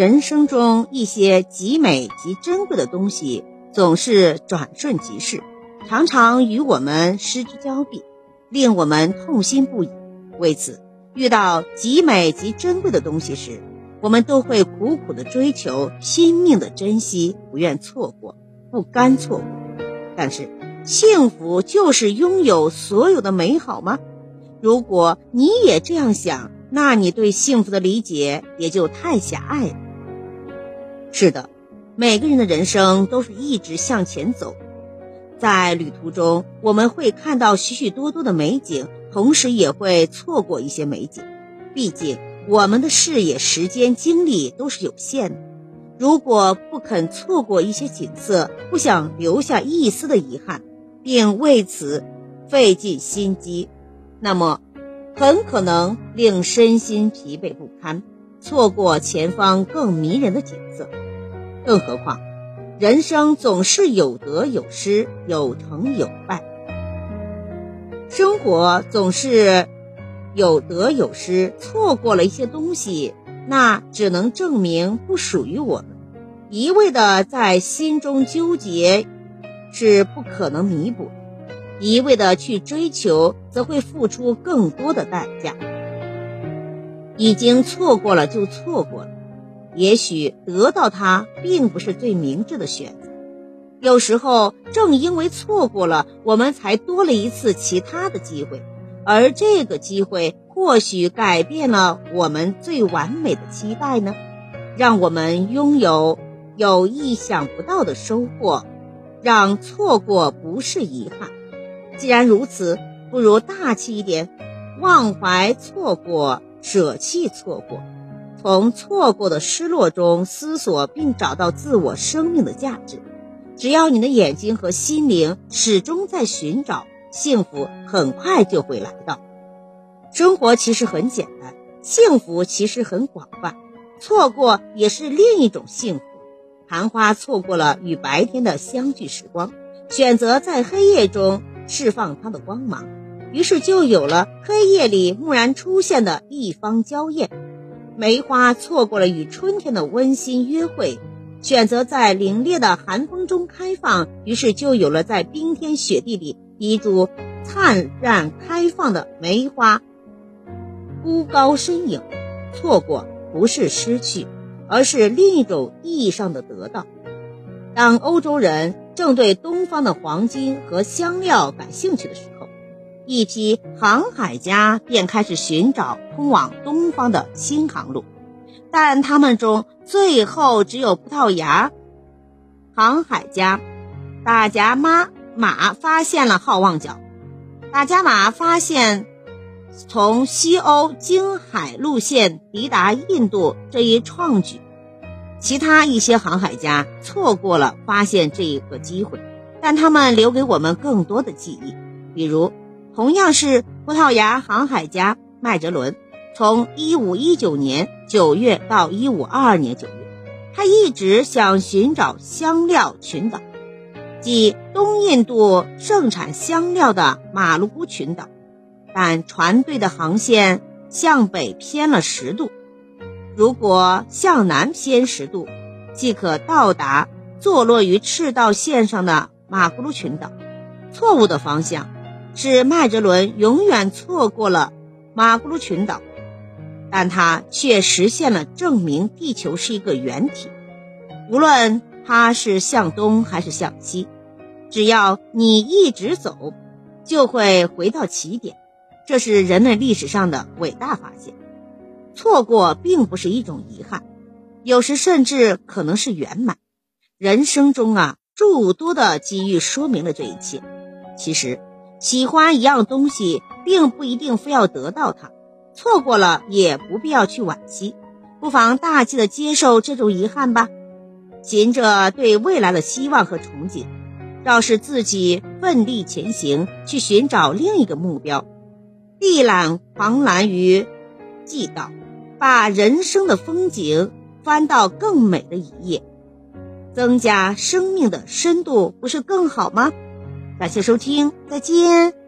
人生中一些极美极珍贵的东西总是转瞬即逝，常常与我们失之交臂，令我们痛心不已。为此，遇到极美极珍贵的东西时，我们都会苦苦的追求，拼命的珍惜，不愿错过，不甘错过。但是，幸福就是拥有所有的美好吗？如果你也这样想，那你对幸福的理解也就太狭隘了。是的，每个人的人生都是一直向前走，在旅途中我们会看到许许多多的美景，同时也会错过一些美景。毕竟我们的视野、时间、精力都是有限的。如果不肯错过一些景色，不想留下一丝的遗憾，并为此费尽心机，那么很可能令身心疲惫不堪。错过前方更迷人的景色，更何况，人生总是有得有失，有成有败，生活总是有得有失。错过了一些东西，那只能证明不属于我们。一味的在心中纠结，是不可能弥补的；一味的去追求，则会付出更多的代价。已经错过了就错过了，也许得到它并不是最明智的选择。有时候正因为错过了，我们才多了一次其他的机会，而这个机会或许改变了我们最完美的期待呢，让我们拥有有意想不到的收获，让错过不是遗憾。既然如此，不如大气一点，忘怀错过。舍弃错过，从错过的失落中思索并找到自我生命的价值。只要你的眼睛和心灵始终在寻找，幸福很快就会来到。生活其实很简单，幸福其实很广泛。错过也是另一种幸福。昙花错过了与白天的相聚时光，选择在黑夜中释放它的光芒。于是就有了黑夜里蓦然出现的一方娇艳，梅花错过了与春天的温馨约会，选择在凛冽的寒风中开放，于是就有了在冰天雪地里一株灿烂开放的梅花，孤高身影。错过不是失去，而是另一种意义上的得到。当欧洲人正对东方的黄金和香料感兴趣的时候。一批航海家便开始寻找通往东方的新航路，但他们中最后只有葡萄牙航海家达伽马马发现了好望角。达伽马发现从西欧经海路线抵达印度这一创举，其他一些航海家错过了发现这一个机会，但他们留给我们更多的记忆，比如。同样是葡萄牙航海家麦哲伦，从1519年9月到1522年9月，他一直想寻找香料群岛，即东印度盛产香料的马鲁古群岛，但船队的航线向北偏了十度，如果向南偏十度，即可到达坐落于赤道线上的马古鲁群岛。错误的方向。使麦哲伦永远错过了马古鲁群岛，但他却实现了证明地球是一个圆体。无论它是向东还是向西，只要你一直走，就会回到起点。这是人类历史上的伟大发现。错过并不是一种遗憾，有时甚至可能是圆满。人生中啊，诸多的机遇说明了这一切。其实。喜欢一样东西，并不一定非要得到它，错过了也不必要去惋惜，不妨大气的接受这种遗憾吧，循着对未来的希望和憧憬，昭示自己奋力前行，去寻找另一个目标，一览狂澜于既倒，把人生的风景翻到更美的一页，增加生命的深度，不是更好吗？感谢收听，再见。